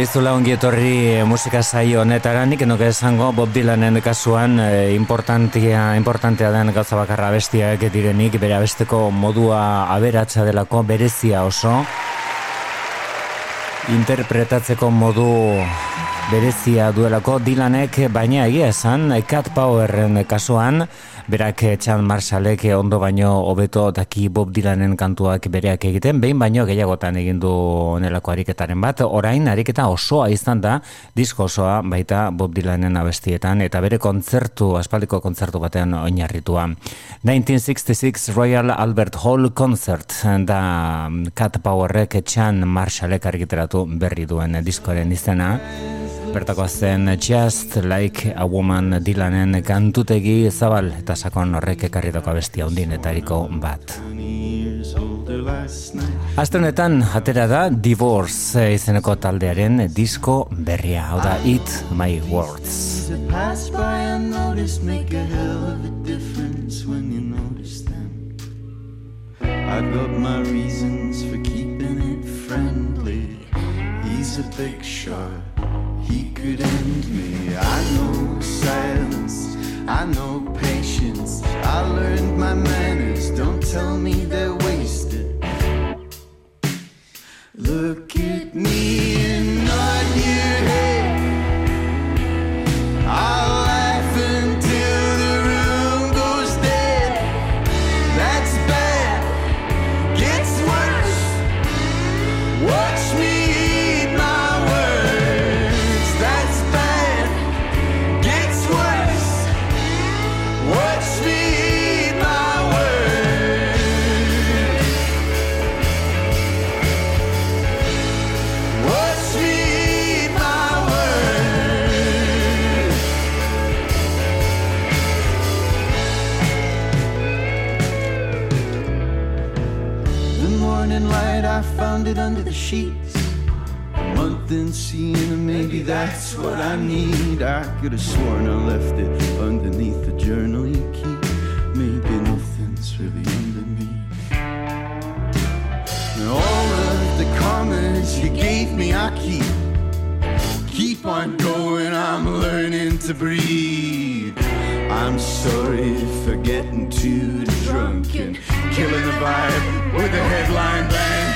Dizula ongi etorri eh, musika saio honetara, nik enoke esango Bob Dylanen kasuan e, importantia, importantea den gauza bakarra bestiak direnik, bere abesteko modua aberatsa delako berezia oso, interpretatzeko modu berezia duelako Dylanek, baina egia esan, Cat Powerren kasuan, Berak Chan Marshallek ondo baino hobeto daki Bob Dylanen kantuak bereak egiten, behin baino gehiagotan egin du onelako ariketaren bat. Orain ariketa osoa izan da, disko osoa baita Bob Dylanen abestietan eta bere kontzertu, aspaldiko kontzertu batean oinarritua. 1966 Royal Albert Hall Concert da Cat Powerrek Chan Marshallek argiteratu berri duen diskoaren izena. Bertako zen Just Like a Woman Dylanen kantutegi zabal eta sakon horrek ekarritako bestia eriko bat. Astenetan atera da Divorce izeneko taldearen disko berria, hau da Eat My Words. I've got my reasons for keeping it friendly He's a big he could end me. I know silence, I know patience. I learned my manners, don't tell me they're wasted. Look at me that's what I need. I could have sworn I left it underneath the journal you keep. Maybe nothing's really underneath. And all of the comments you gave me, I keep. Keep on going, I'm learning to breathe. I'm sorry for getting too drunk and killing the vibe with a headline bang.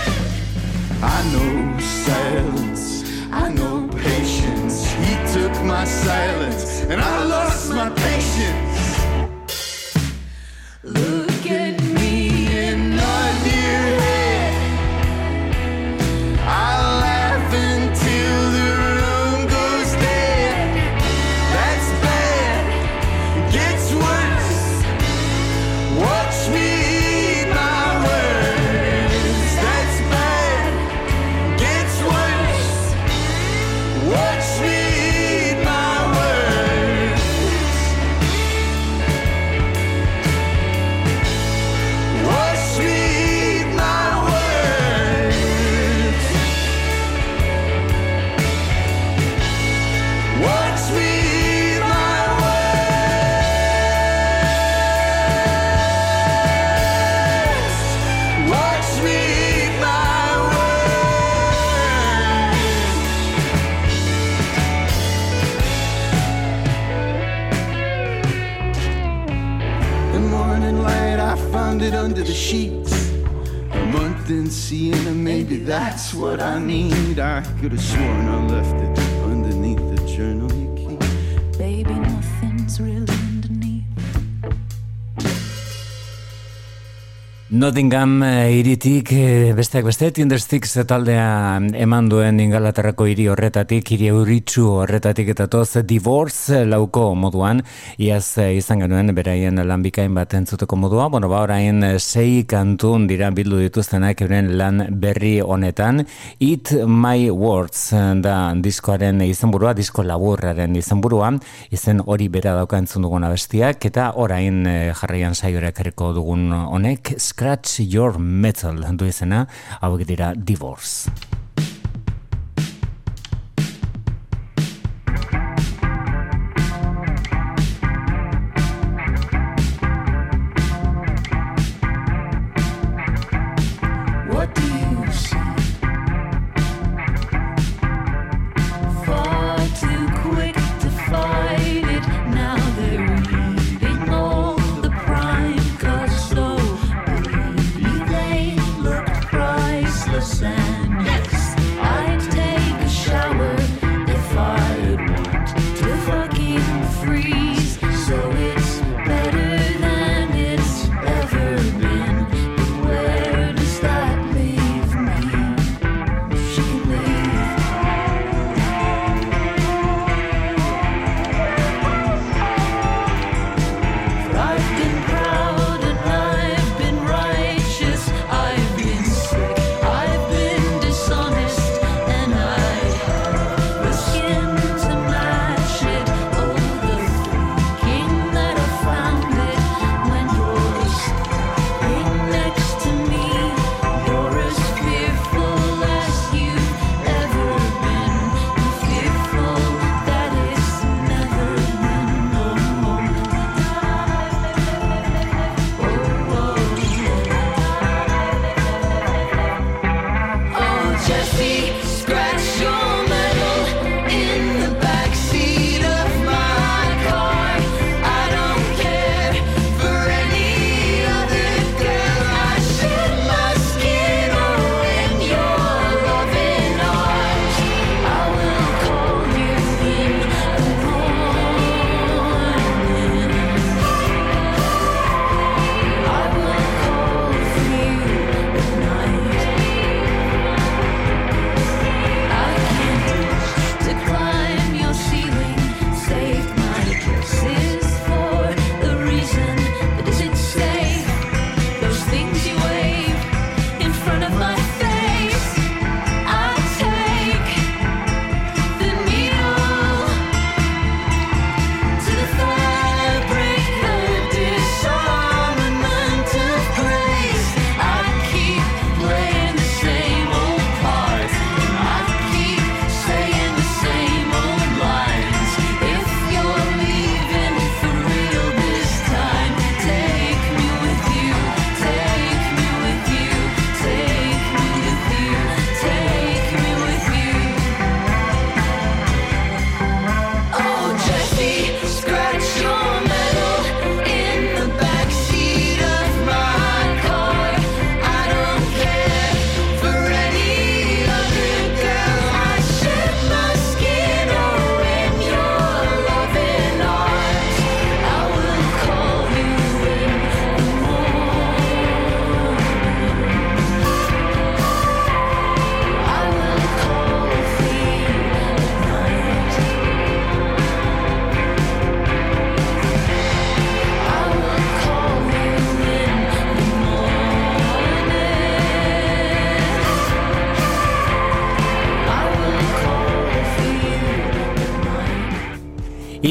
I know silence, I know my silence, and I lost my patience. Seeing, maybe that's what I need. I could have sworn I left it Nottingham eh, iritik eh, besteak beste Tindersticks taldea eman duen ingalaterrako hiri horretatik, hiri euritzu horretatik eta toz divorce lauko moduan, iaz eh, izan genuen beraien lanbikain bat entzuteko modua, bueno, ba orain sei kantun dira bildu dituztenak euren lan berri honetan, Eat My Words da diskoaren izenburua, disko laburraren izenburua, izen hori bera dauka entzun dugun abestiak, eta orain jarraian saiorek ereko dugun honek, Scratch Your Metal du izena, hauek dira Divorce.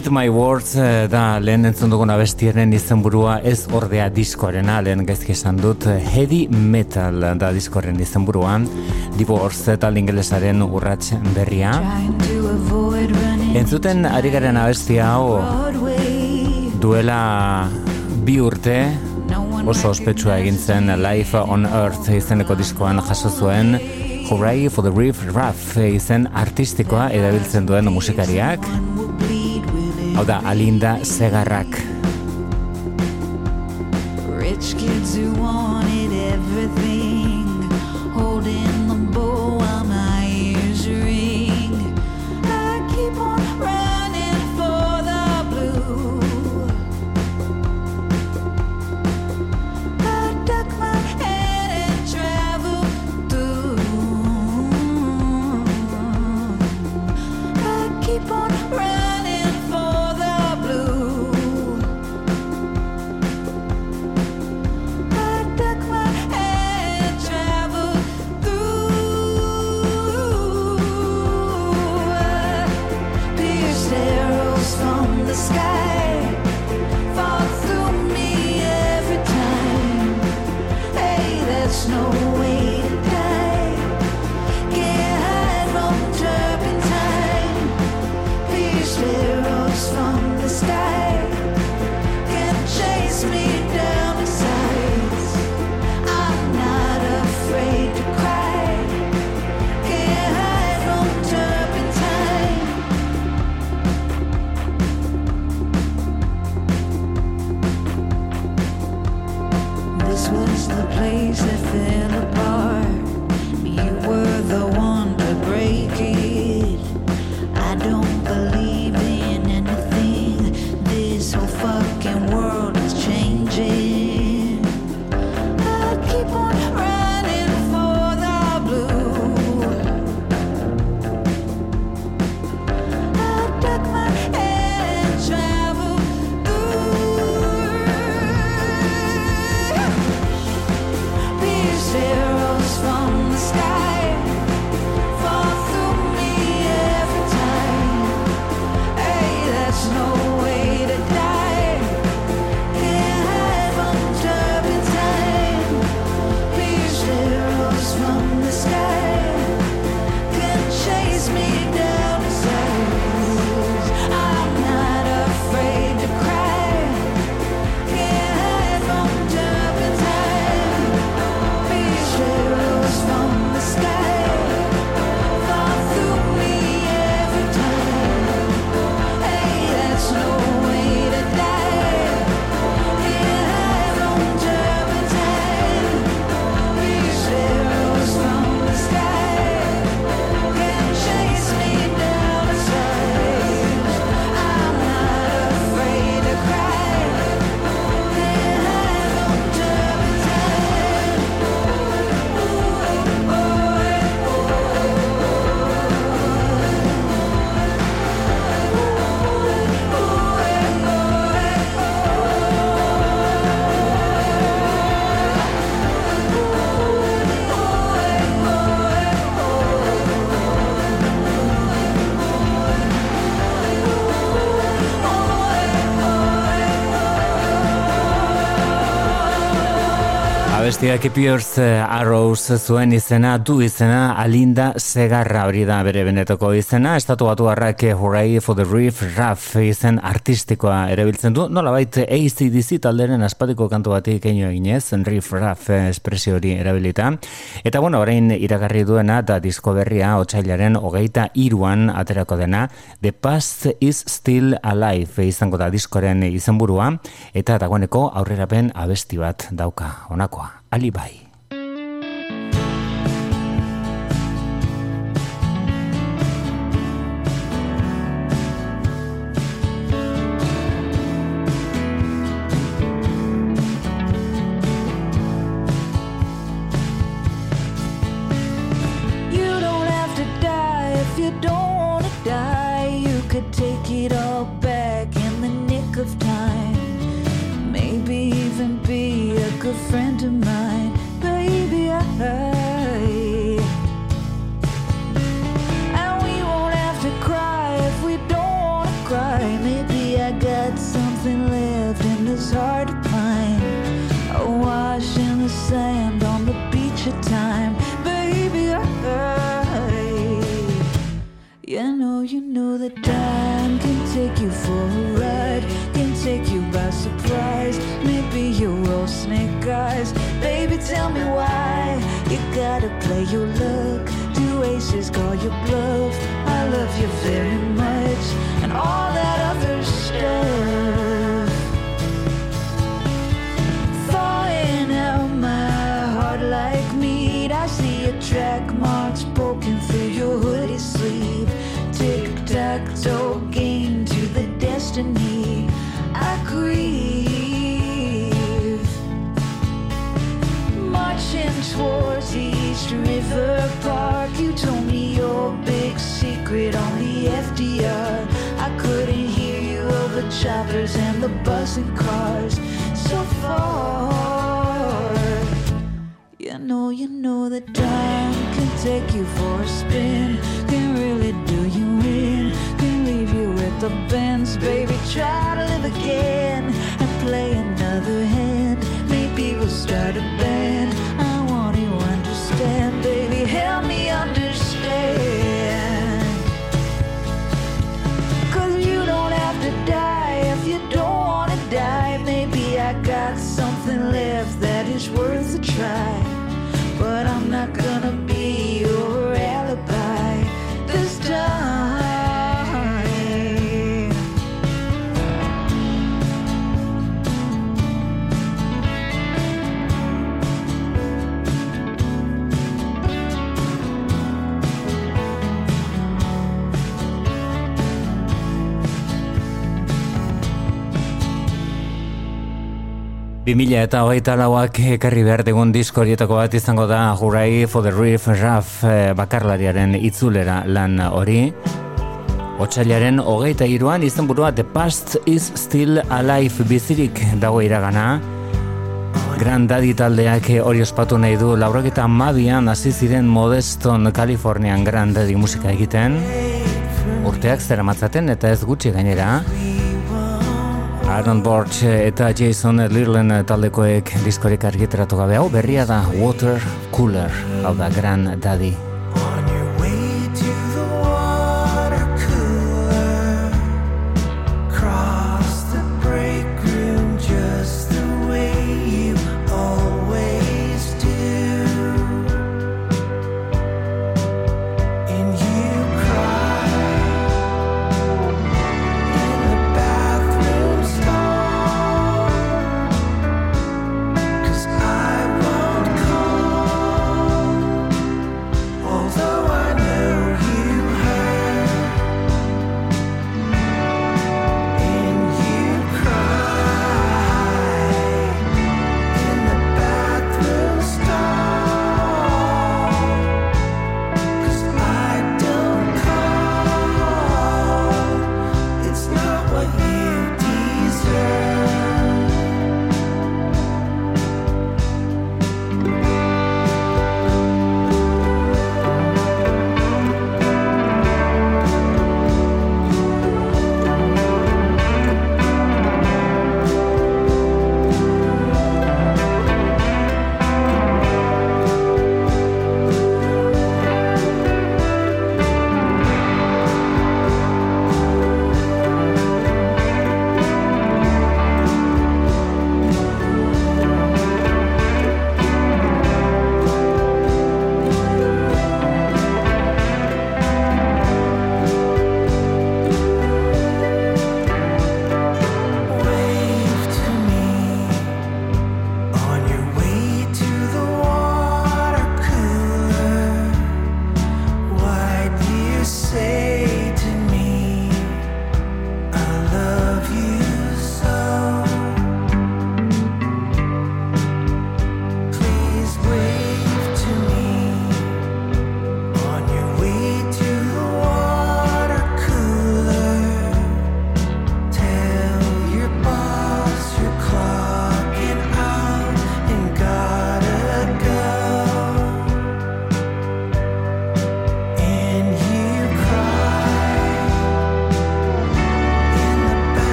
Eat My Words eh, da lehen entzun dugun abestiaren izenburua ez ordea diskoarena lehen gaizki esan dut Heavy Metal da diskoaren izenburuan Divorce eta ingelesaren urrats berria. Entzuten ari garen abestia hau duela bi urte oso ospetsua egin zen Life on Earth izeneko diskoan jaso zuen Hooray for the Riff Raff izen artistikoa edabiltzen duen musikariak Hau da, Alinda Segarrak. Abestia Kepiorz eh, Arrows zuen izena, du izena, Alinda Segarra hori da bere benetako izena, estatu batu harrak Hooray for the Reef Raff izen artistikoa erabiltzen du, nola baita ACDC talderen aspatiko kantu batik egin eginez, Reef Raff espresio hori erabilita. Eta bueno, orain iragarri duena da disko berria otxailaren hogeita iruan aterako dena, The Past is Still Alive izango da diskoren izenburua, eta dagoeneko aurrerapen abesti bat dauka, Alibay. cars and the buzzing cars so far. You know, you know that time can take you for a spin, can really do you in, can leave you at the bends, baby. Try to live again and play another hand. Maybe we'll start a 2000 eta hogeita lauak ekarri behar digun disko horietako bat izango da Hurai for the Reef Raff eh, bakarlariaren itzulera lan hori. Otsailaren hogeita iruan izenburua The Past is Still Alive bizirik dago iragana. Grandadi taldeak hori ospatu nahi du lauraketa mabian hasi ziren Modeston, Kalifornian Grandadi musika egiten. Urteak zeramatzaten eta ez gutxi gainera. Aaron Borch eta Jason Lirlen taldekoek diskorik argitratu gabe hau berria da Water Cooler, hau da Gran Daddy.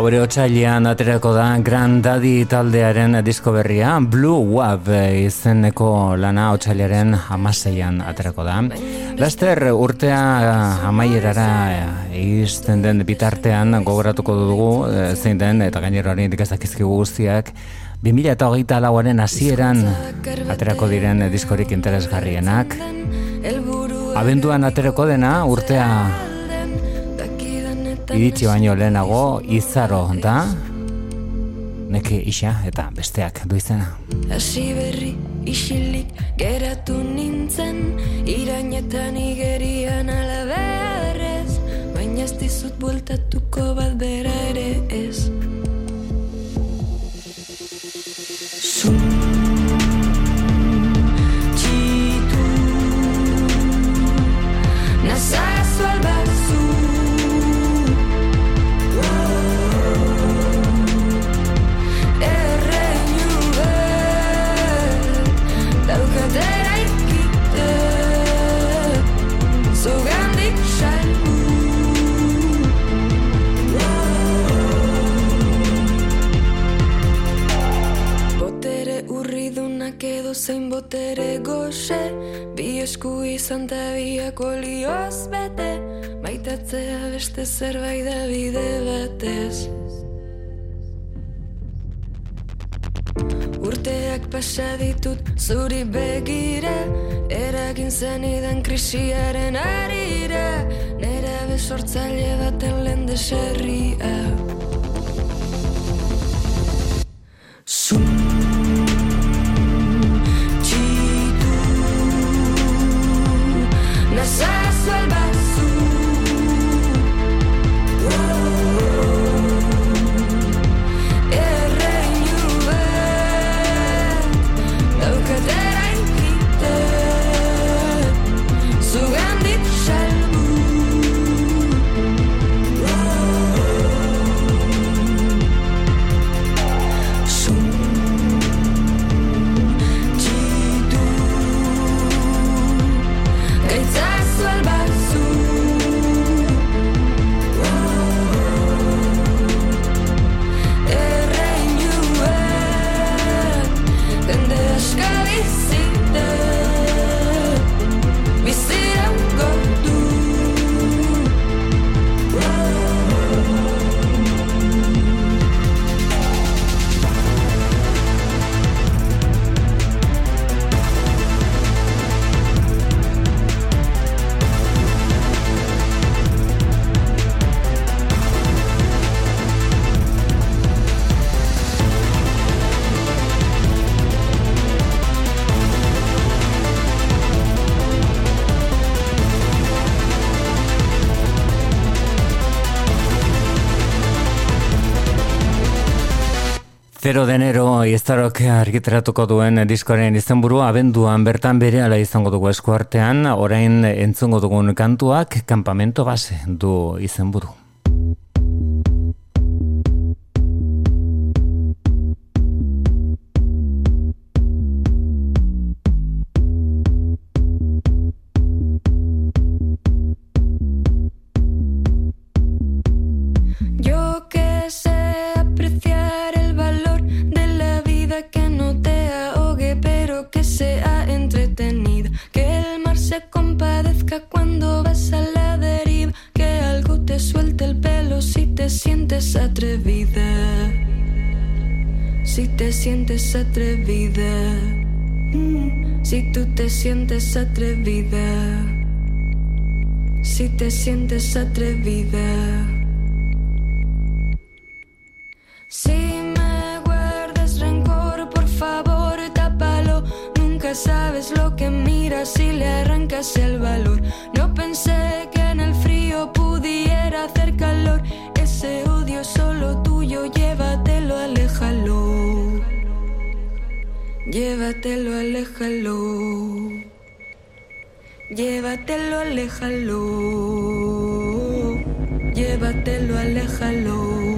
Haure otxailean aterako da Grand Daddy taldearen disko berria Blue Wave izeneko lana otxailearen amaseian aterako da. Laster urtea amaierara izten den bitartean gogoratuko dugu eh, zein den eta gainero hori indikazakizkigu guztiak 2000 eta hogeita lauaren hasieran aterako diren diskorik interesgarrienak. Abenduan aterako dena urtea iritsi baino lehenago izaro da. Neke isa eta besteak du izena. Hasi berri isilik geratu nintzen irainetan igerian alabearrez baina ez dizut bueltatuko bat bera ere ez esku izan ta biak olioz bete Maitatzea beste zerbait da bide batez. Urteak pasa ditut zuri begira Eragin zen krisiaren arira Nera besortzaile baten lende serria iztarok argiteratuko duen diskoaren izenburua abenduan bertan bere ala izango dugu eskuartean, orain entzungo dugun kantuak kampamento base du izenburu. Sientes atrevida. Si me guardas rencor, por favor, tápalo. Nunca sabes lo que miras si le arrancas el valor. No pensé que en el frío pudiera hacer calor. Ese odio solo tuyo, llévatelo, aléjalo. Llévatelo, aléjalo. Llévatelo, aléjalo. Llévatelo, aléjalo.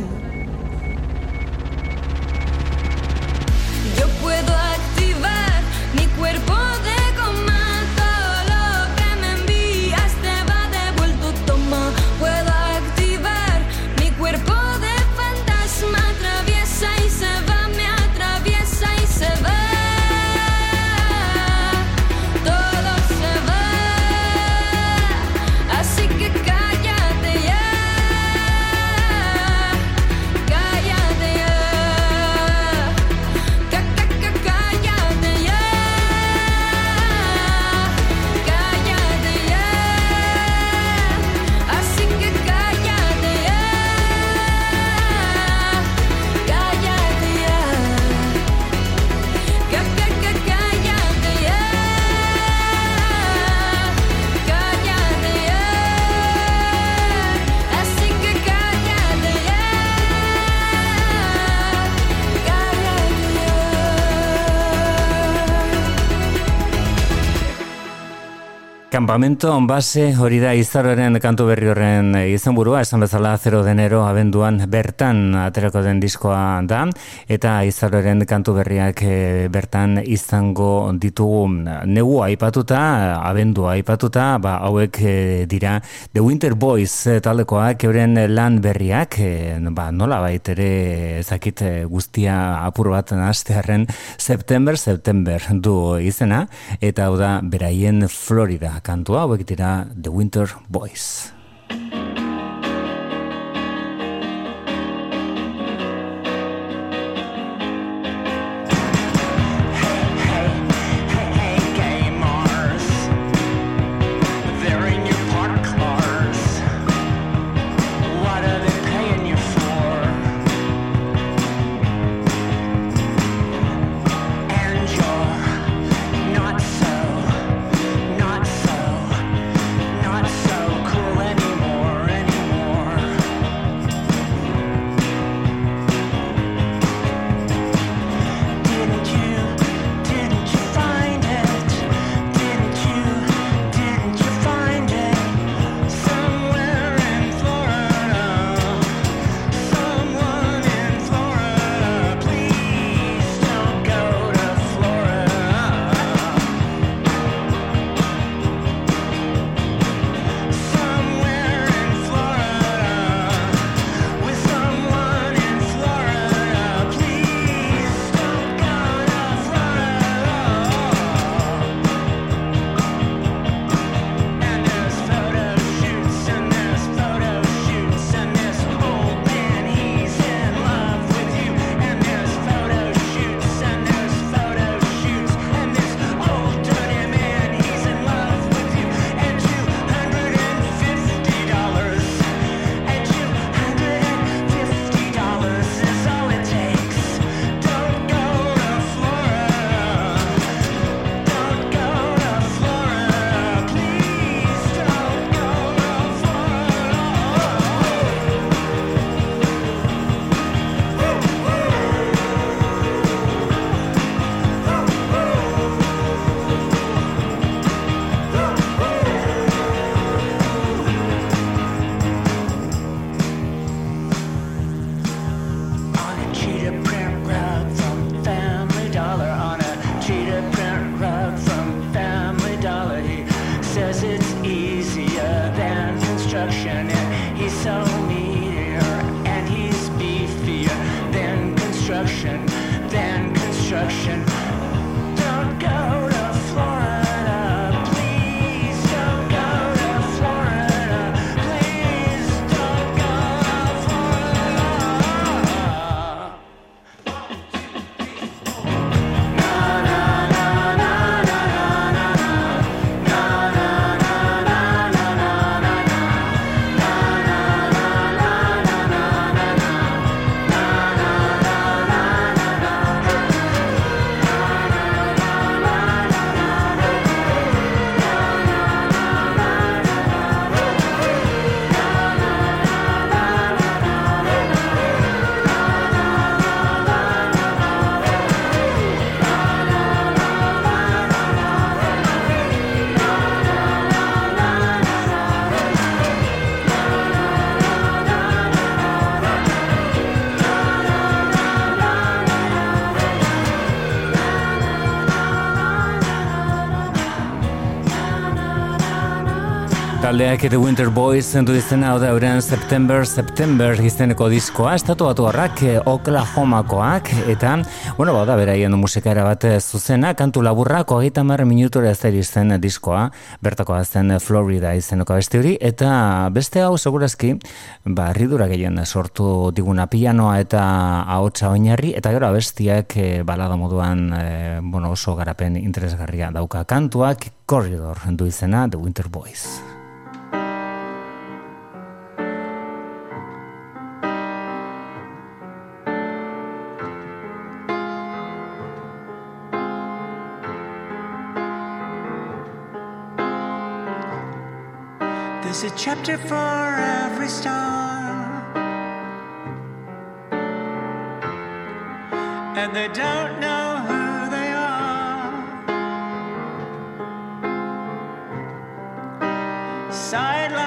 Campamento base hori da izaroren kantu berri horren izenburua, esan bezala 0 denero abenduan bertan aterako den diskoa da, eta izaroren kantu berriak eh, bertan izango ditugu. Negu aipatuta, abendua aipatuta, ba, hauek eh, dira The Winter Boys taldekoak euren lan berriak, eh, ba, nola baitere ezakit guztia apur bat nastearen September, September du izena, eta hau da beraien Florida kantua hauek dira The Winter Boys. Taldeak The Winter Boys zentu izena da euren September, September izeneko diskoa, estatu batu horrak eh, Oklahomakoak, eta, bueno, bada, beraien musikara bat zuzena, kantu laburrak, hogeita marra minutura ez da izten diskoa, bertako azten Florida izeneko beste hori, eta beste hau segurazki, ba, ridura gehien sortu diguna pianoa eta ahotsa oinarri, eta gero abestiak e, balada moduan, e, bueno, oso garapen interesgarria dauka kantuak, Corridor du izena The Winter Boys. for every star. And they don't know who they are. Sideline.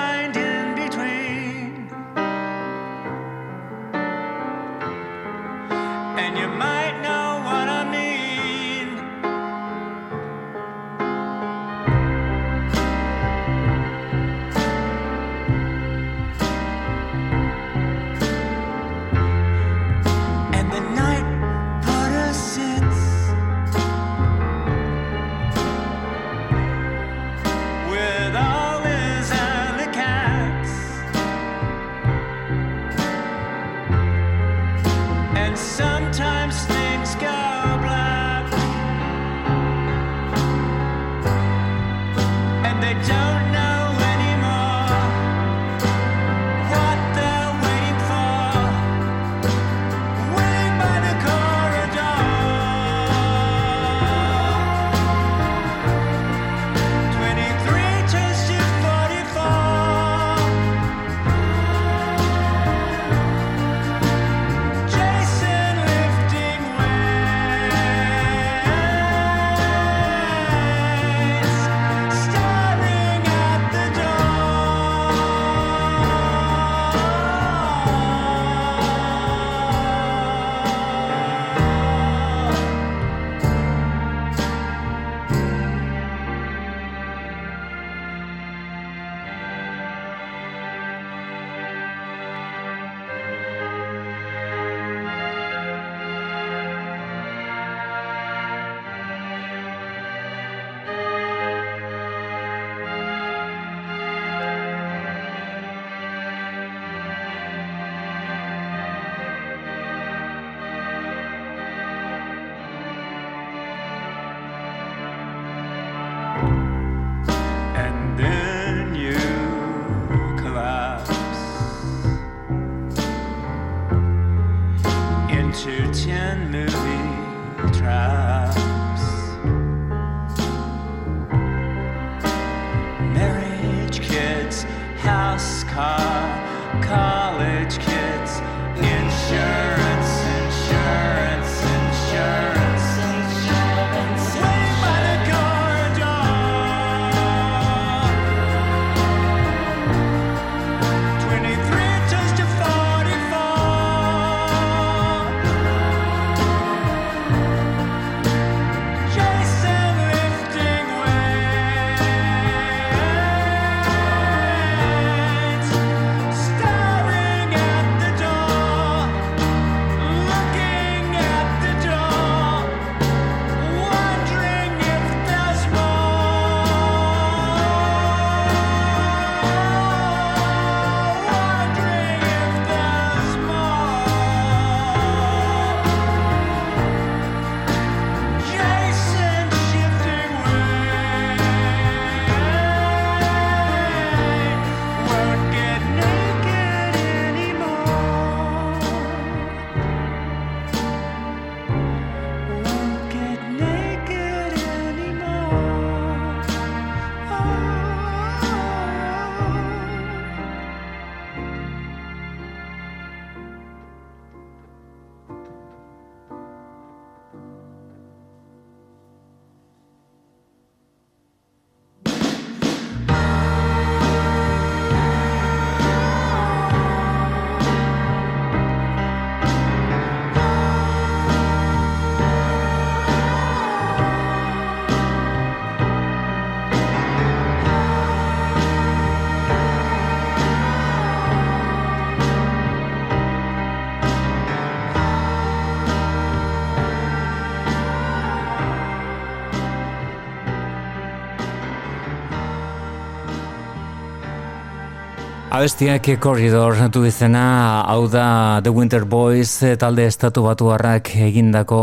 Abestiak Corridor du izena, hau da The Winter Boys eh, talde estatu batu harrak egindako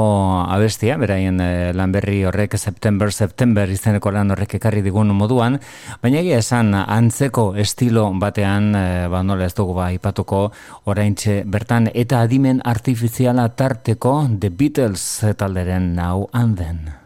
abestia, beraien eh, lanberri horrek September, September izeneko lan horrek ekarri digun moduan, baina egia esan antzeko estilo batean, eh, ba nola ez dugu ba ipatuko, oraintxe bertan, eta adimen artifiziala tarteko The Beatles talderen now and then.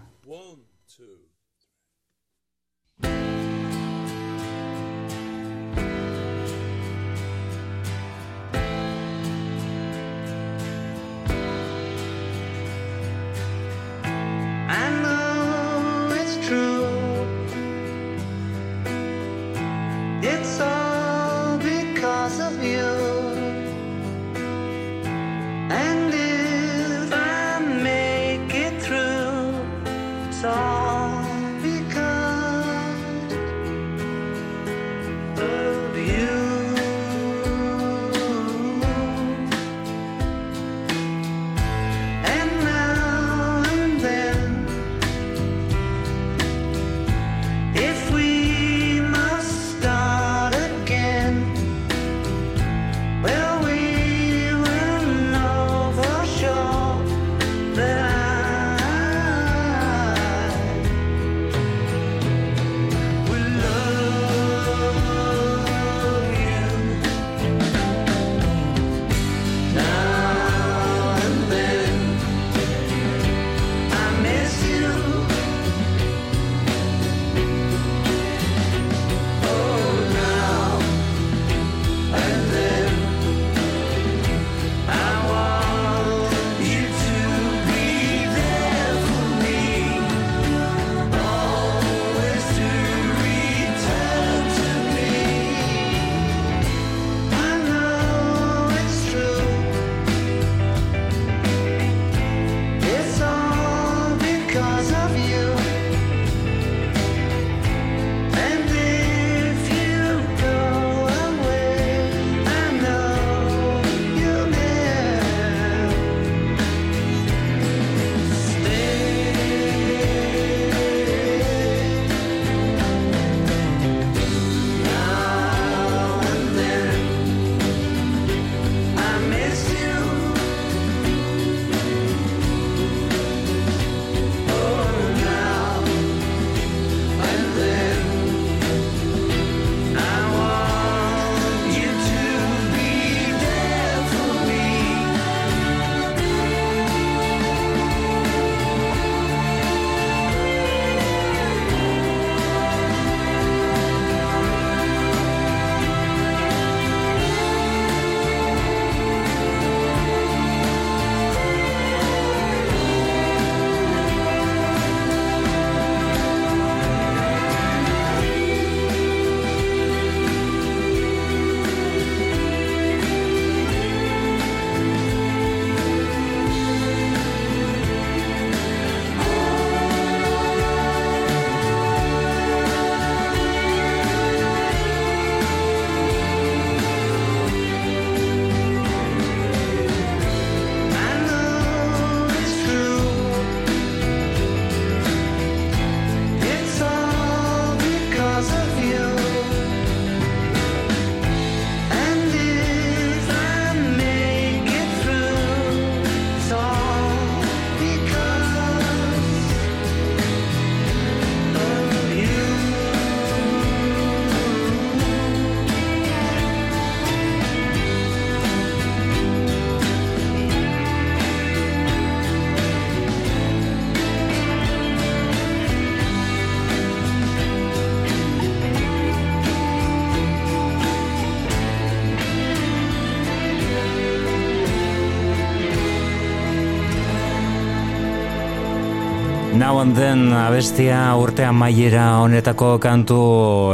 Now and then abestia urtea maiera honetako kantu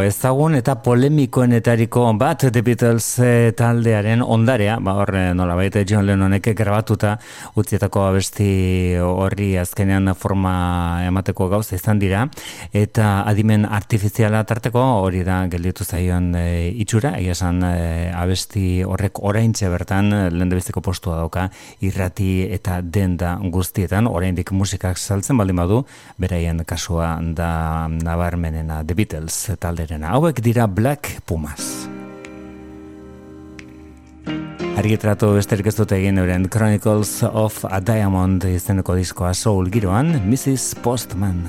ezagun eta polemikoenetariko bat The Beatles eh, taldearen ondarea, ba hor eh, nola baita John Lennonek grabatuta utzietako abesti horri azkenean forma emateko gauza izan dira. Eta adimen artifiziala tarteko hori da gelditu zaion e, itxura, egia esan e, abesti horrek oraintxe bertan lehendabiziko postua dauka irrati eta denda guztietan, oraindik musikak saltzen baldin badu, beraien kasua da nabarmenena The Beatles talderena. Hauek dira Black Pumas. Argitratu besterik ez dute egin euren Chronicles of a Diamond izeneko diskoa soul giroan, Mrs. Postman.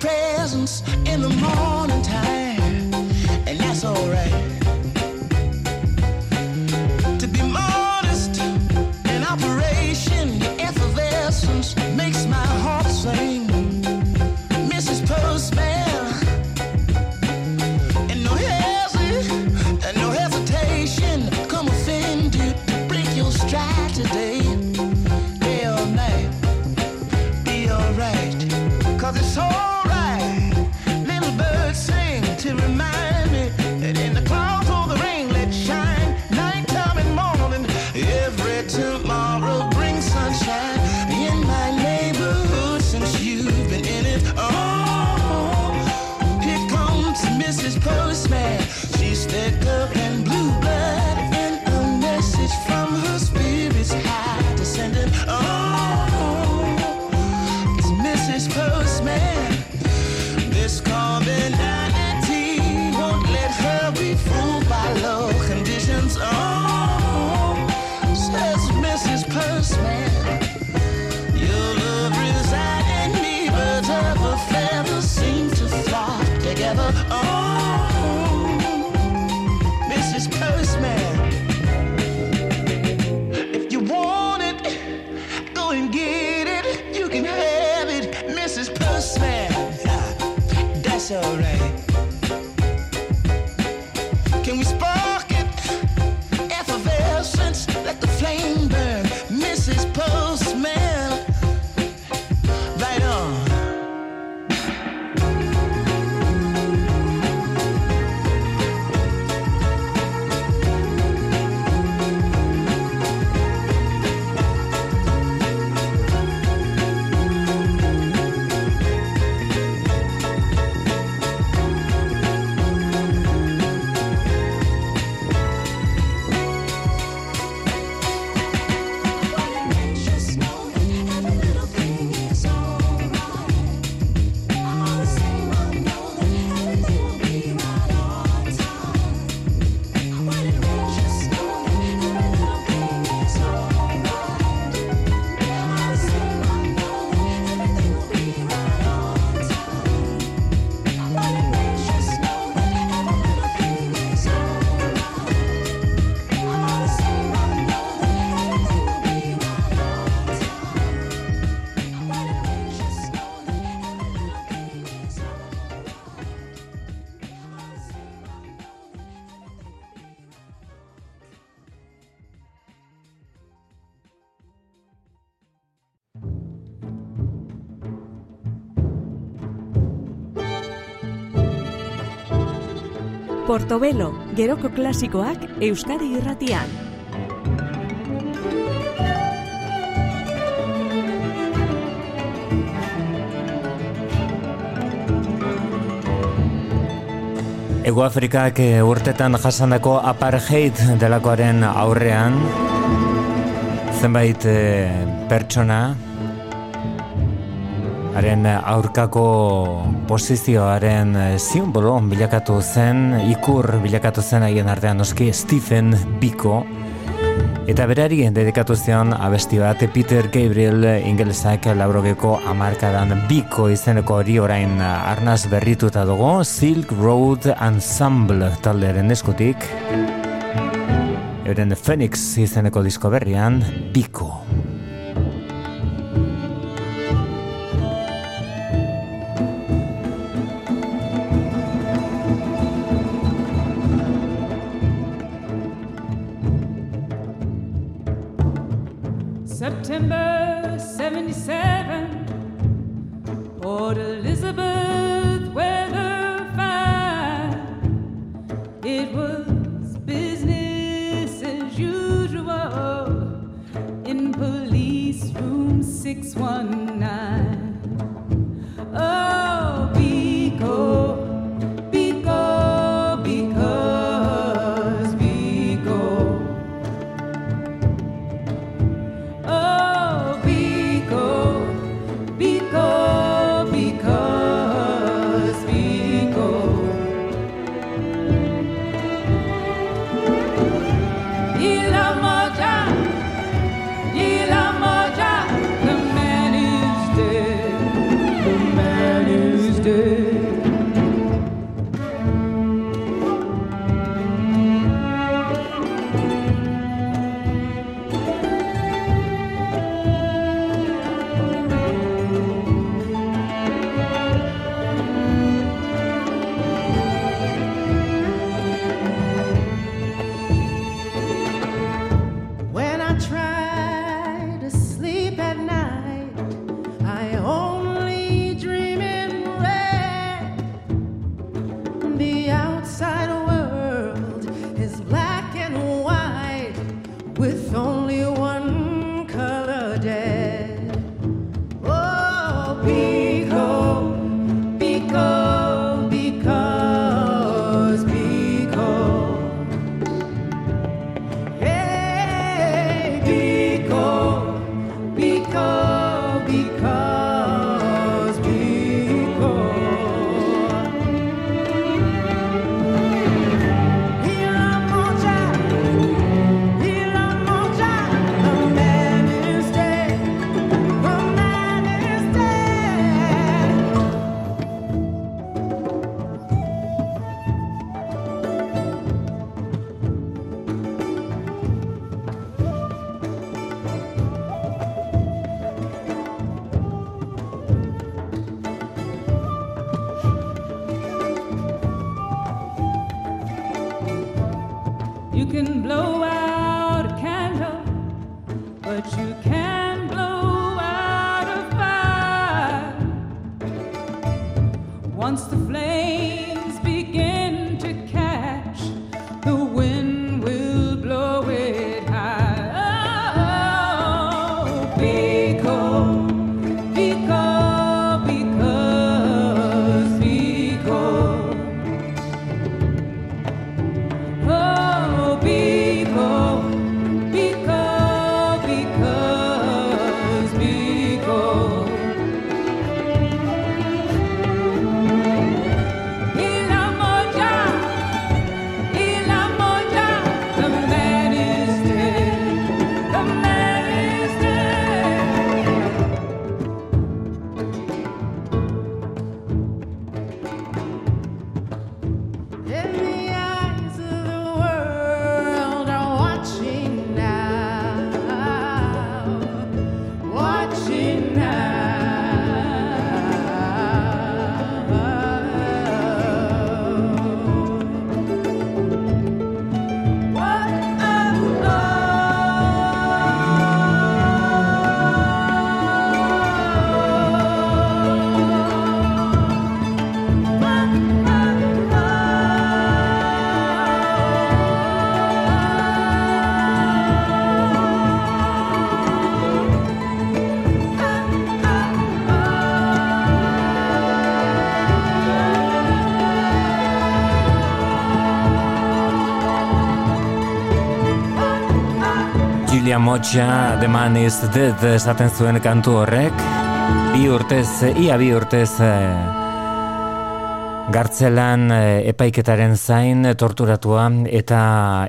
presence Portobelo, Geroko Klasikoak, Euskadi Irratian. Ego Afrikak eh, urtetan jasandako apartheid delakoaren aurrean zenbait e, pertsona haren eh, aurkako posizioaren eh, simbolo bilakatu zen, ikur bilakatu zen haien artean noski Stephen Biko, Eta berari dedikatu zion abesti bat Peter Gabriel ingelesak labrogeko amarkadan biko izeneko hori orain eh, arnaz berrituta dugu Silk Road Ensemble talderen eskutik Euren Phoenix izeneko disko berrian biko. Biko. Julia Mocha, The Man is Dead esaten zuen kantu horrek, bi urtez, ia bi urtez eh, gartzelan eh, epaiketaren zain torturatua eta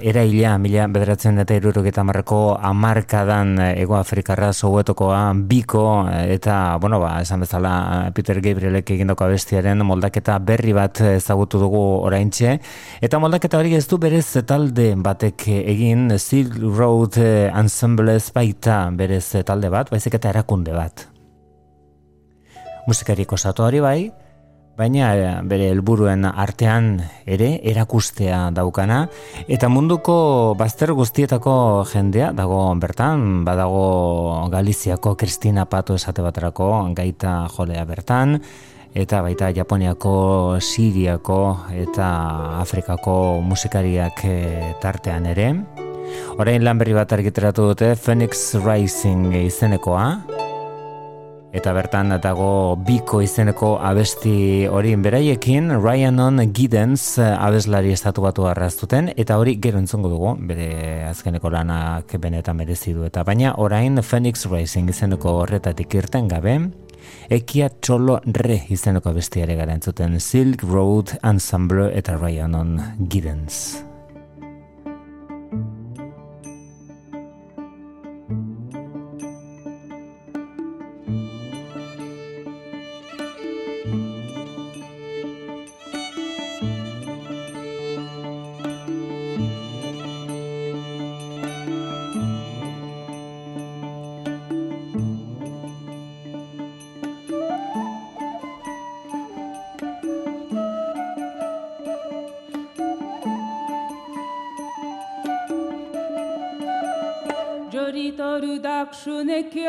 eraila mila bederatzen eta iruroketa marreko amarkadan eh, Ego Afrikarra sohuetokoa biko eh, eta, bueno, ba, esan bezala eh, Peter Gabrielek egindako abestiaren moldaketa berri bat ezagutu dugu oraintxe. Eta moldaketa hori ez du berez talde batek egin Silk Road eh, Ensemble baita berez talde bat, baizik eta erakunde bat. Musikariko osatu hori bai, baina eh, bere helburuen artean ere erakustea daukana. Eta munduko bazter guztietako jendea dago bertan, badago Galiziako Kristina Pato esate baterako gaita jolea bertan. Eta baita Japoniako, Siriako eta Afrikako musikariak eh, tartean ere. Orain lan berri bat argiteratu dute Phoenix Rising izenekoa, Eta bertan dago biko izeneko abesti hori. Beraiekin Ryanon Giddens eh, abeslari estatu batu arraztuten. Eta hori gero entzongo dugu bere azkeneko lanak benetan merezi du eta. Baina orain Phoenix Rising izeneko horretatik irten gabe Ekia Txolo Re izeneko abestiare gara entzuten. Silk Road Ensemble eta Ryanon Giddens. que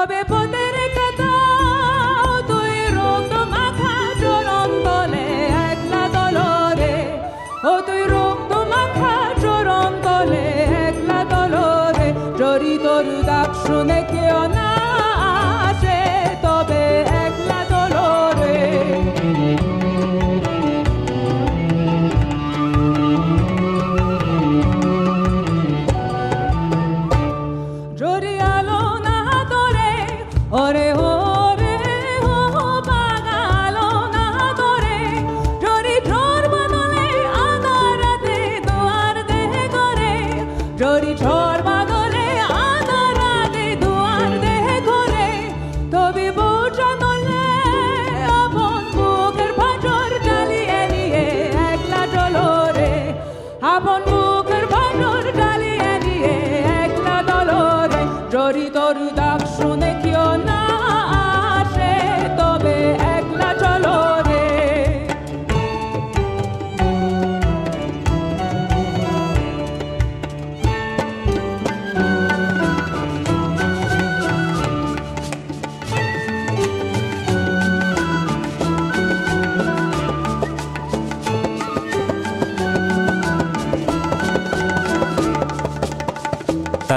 তবে পথের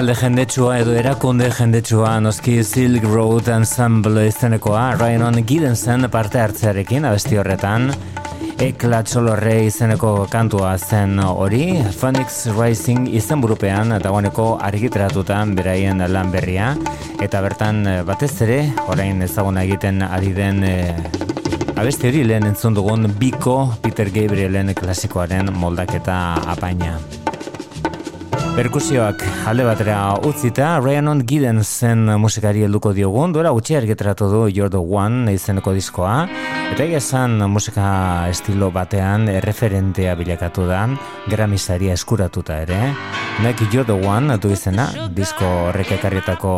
Talde jendetsua edo erakunde jendetsua noski Silk Road Ensemble izenekoa Ryan Gidensen parte hartzearekin abesti horretan. Ekla txolorre izeneko kantua zen hori Phoenix Rising izenburupean dagoeneko argitaratutan beraien lan berria. Eta bertan eh, batez ere orain ezaguna egiten ari den eh, abesti hori lehen entzun dugun Biko Peter Gabrielen klasikoaren moldaketa apaina Perkusioak alde batera utzita, Rhiannon Gidensen musikari helduko diogun, duela gutxi argitaratu du You're the One izeneko diskoa, eta egia esan musika estilo batean erreferentea bilakatu da, Grammy saria eskuratuta ere. Make You're the One du izena, disko horrek ekarrietako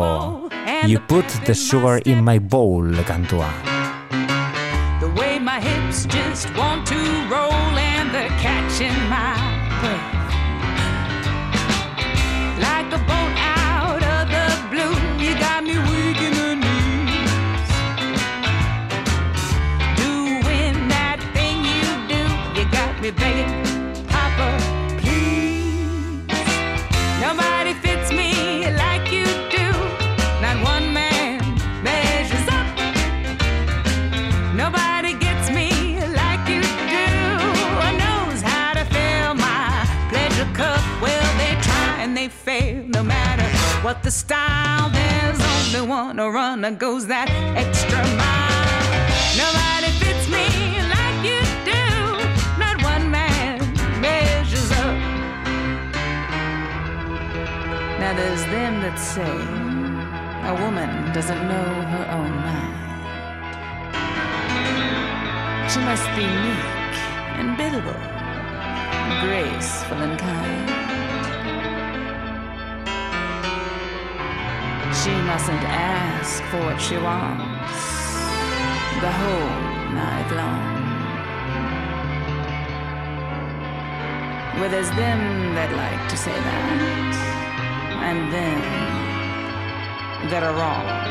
You Put the Sugar in My Bowl kantua. The way my hips just want to roll and the catch in my what the style. There's only one a runner goes that extra mile. Nobody fits me like you do. Not one man measures up. Now there's them that say a woman doesn't know her own mind. She must be meek and biddable, graceful and kind. She mustn't ask for what she wants the whole night long. Well, there's them that like to say that, and them that are wrong.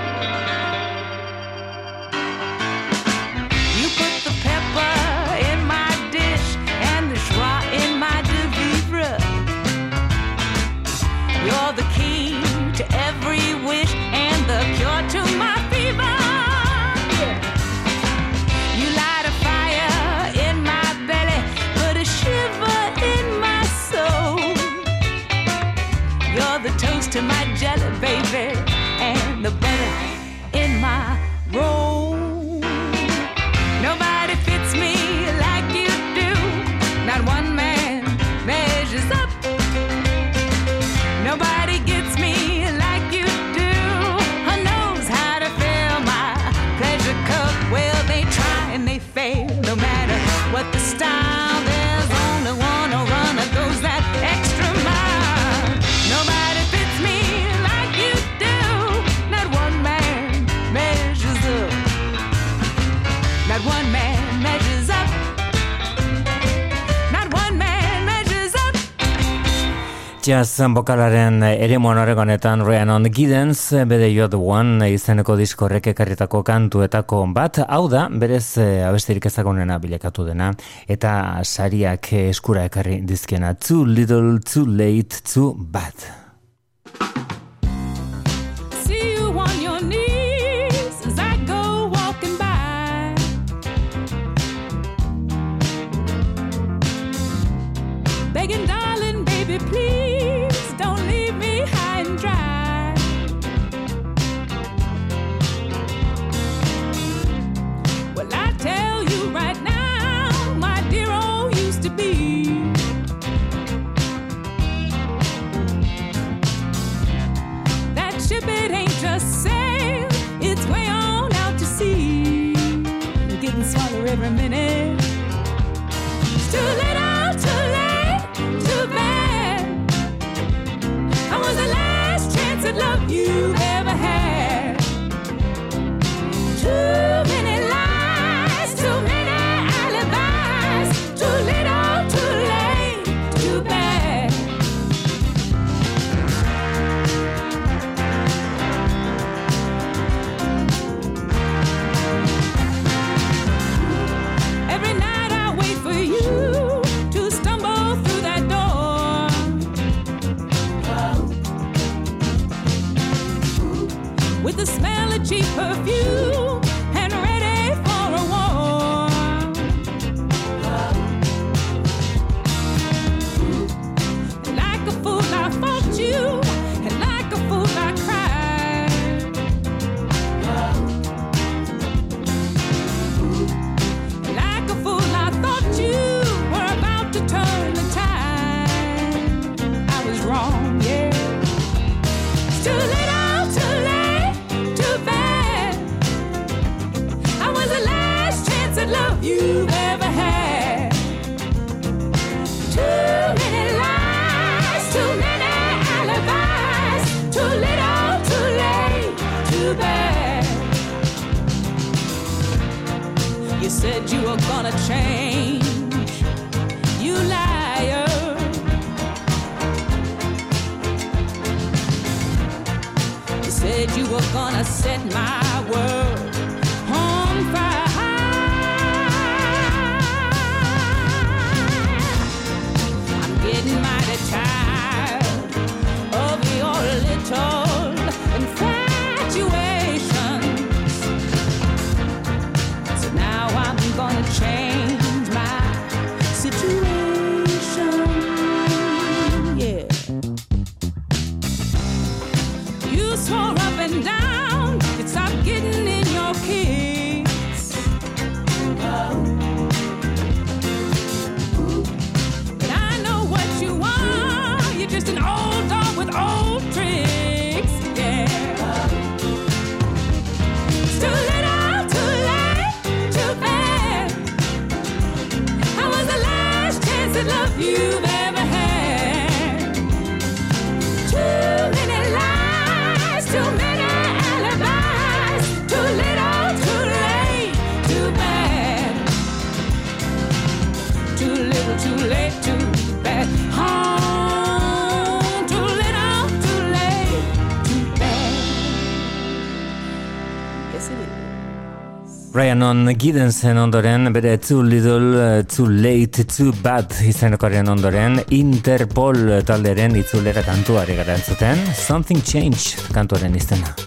jazz bokalaren ere monorek honetan Ryan on Giddens, bede jo the one izeneko diskorrek ekarritako kantuetako bat, hau da, berez eh, abestirik ezagunena bilakatu dena, eta sariak eskura ekarri dizkena, too little, too late, too bad. the smell of cheap perfume. Brianon Giddensen ondoren, bere Too Little, eh, Too Late, Too Bad izanokaren ondoren, Interpol talderen itzulera kantuare gara entzuten, Something Change kantuaren iztena.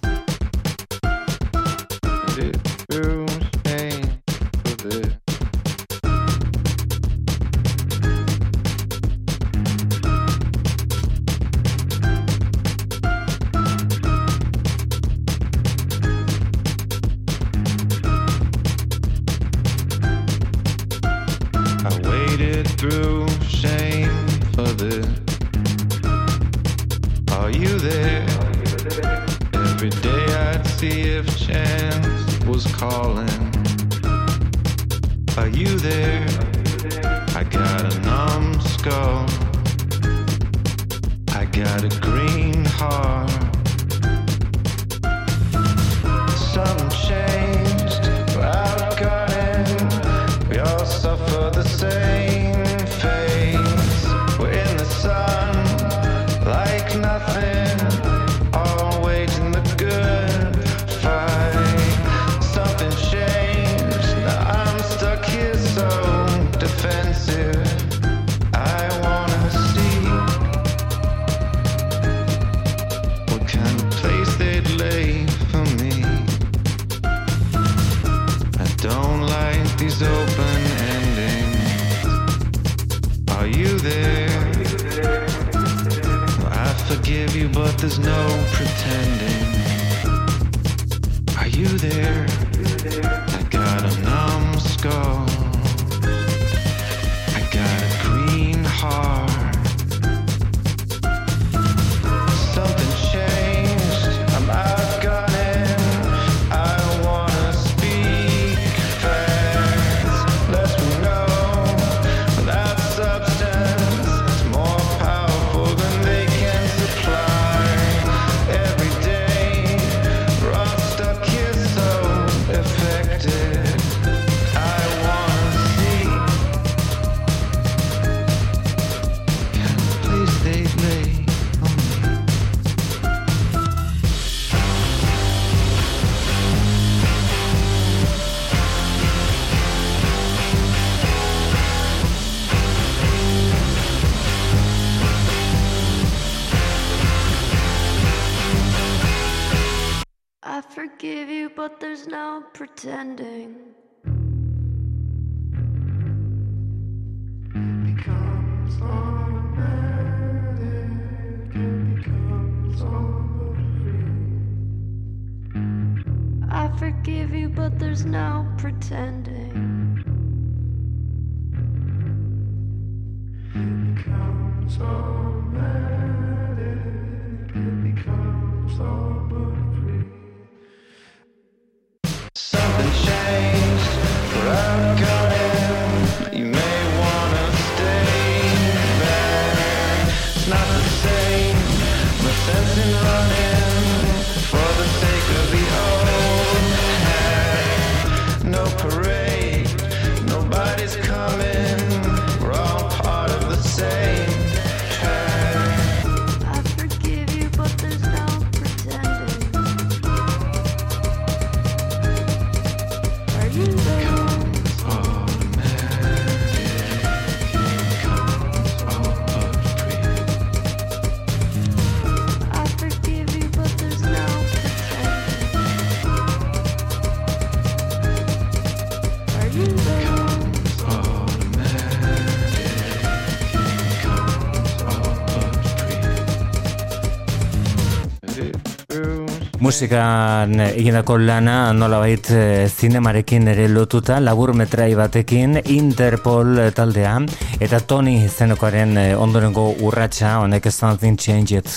Musikan eh, egindako lana nolabait eh, zinemarekin ere lotuta labur metrai batekin Interpol eh, taldea eta Tony izenekoaren ondorengo urratsa honek Something Changed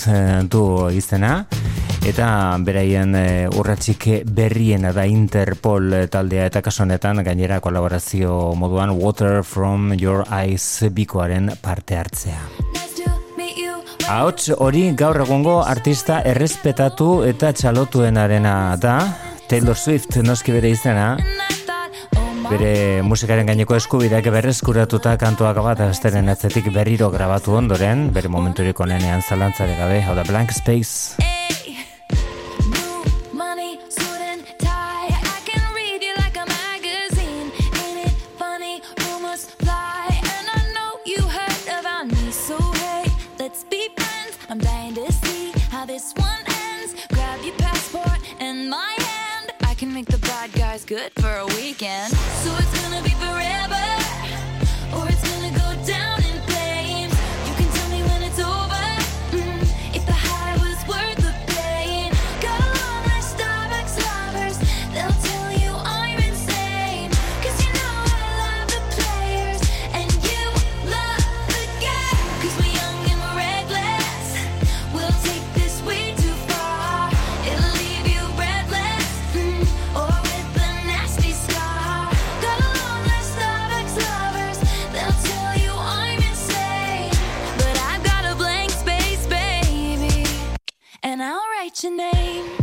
du izena eta beraien urratsik berriena da Interpol taldea eta kaso honetan gainera kolaborazio moduan Water from Your Eyes bikoaren parte hartzea. Ahots hori gaur egungo artista errespetatu eta txalotuenarena da, Taylor Swift noski bere izena, bere musikaren gaineko eskubideak berreskuratuta kantuak bat asteren atzetik berriro grabatu ondoren, bere momenturik onenean zalantzare gabe, hau da Blank Space. good for a weekend. Your name.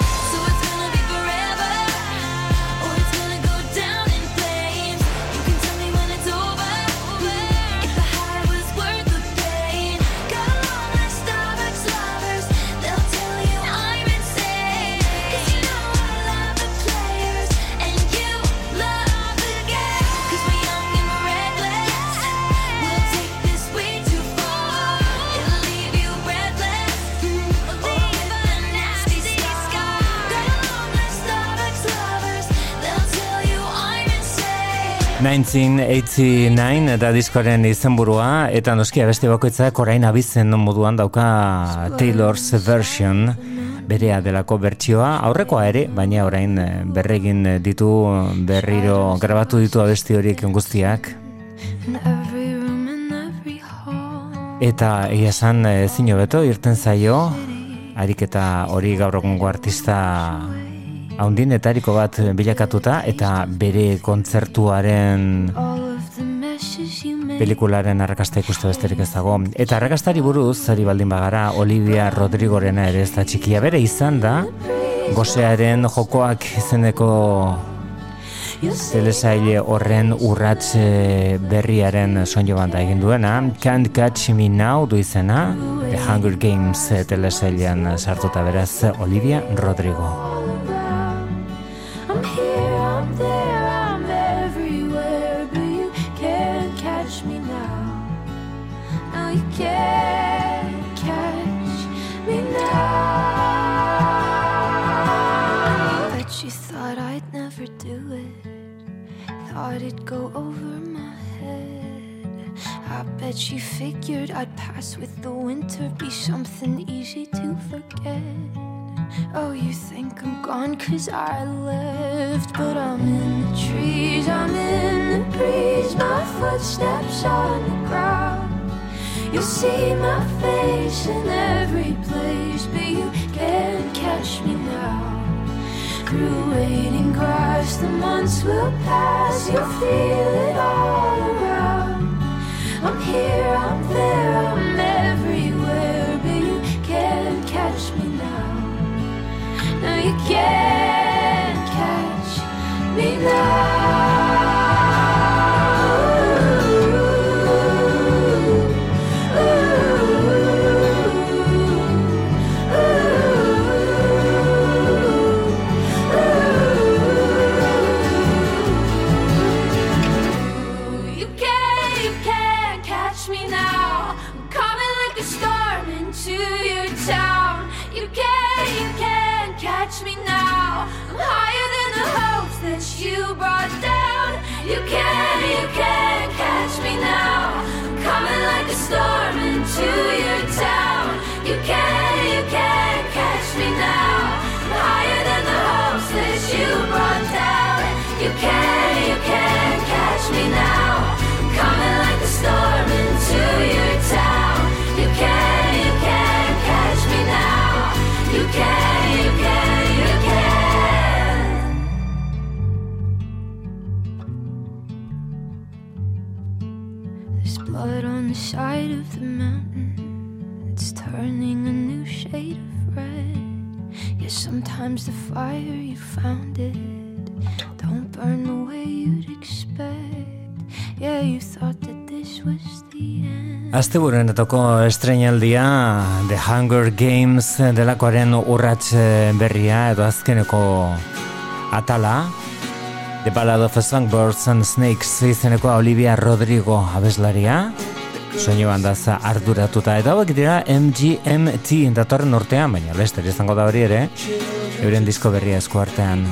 1989 da diskoaren izenburua eta noski beste bakoitzak orain abizen moduan dauka Taylor's version berea delako bertsioa aurrekoa ere, baina orain eh, berregin ditu berriro grabatu ditu abesti horiek guztiak. Eta egia esan ezin hobeto irten zaio ariketa hori gaur egungo artista haundienetariko bat bilakatuta eta bere kontzertuaren pelikularen arrakasta ikuste besterik ez dago. Eta arrakastari buruz, ari baldin bagara, Olivia Rodrigorena ere ez da txikia bere izan da, gosearen jokoak izeneko telesaile horren urrats eh, berriaren soinu banda egin duena, Can't Catch Me Now du izena, The Hunger Games eh, telesailean sartuta beraz Olivia Rodrigo. Bet you figured I'd pass with the winter, be something easy to forget. Oh, you think I'm gone cause I left But I'm in the trees, I'm in the breeze. My footsteps on the ground. You'll see my face in every place But you can't catch me now. Through waiting grass, the months will pass You'll feel it all around I'm here, I'm there, I'm everywhere But you can't catch me now no, you can't catch me now. brought down. You can't, you can't catch me now. Coming like a storm into your town. You can't, you can't catch me now. Higher than the hopes that you brought down. You can't, you can't catch me now. Sometimes the fire you found it don't burn the way you'd expect. Yeah, you thought that this was the end. Asteburuenetako estrenaldia The Hunger Games delakoaren urrats eh, berria edo azkeneko atala The Ballad of Songbirds and Snakes izeneko Olivia Rodrigo abeslaria soinu bandaz arduratuta. Eta hauek dira MGMT datorren urtean, baina lester izango da hori ere euren disko berria esku artean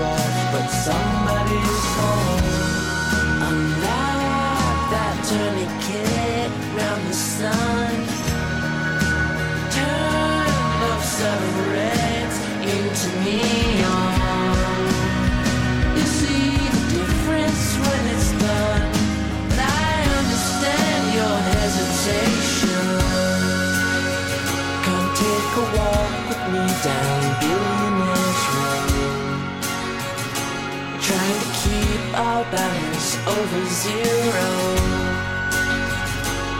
lights but somebody's home. I'm like that tourniquet round the sun. Turn of seven reds into neon. Our balance over zero.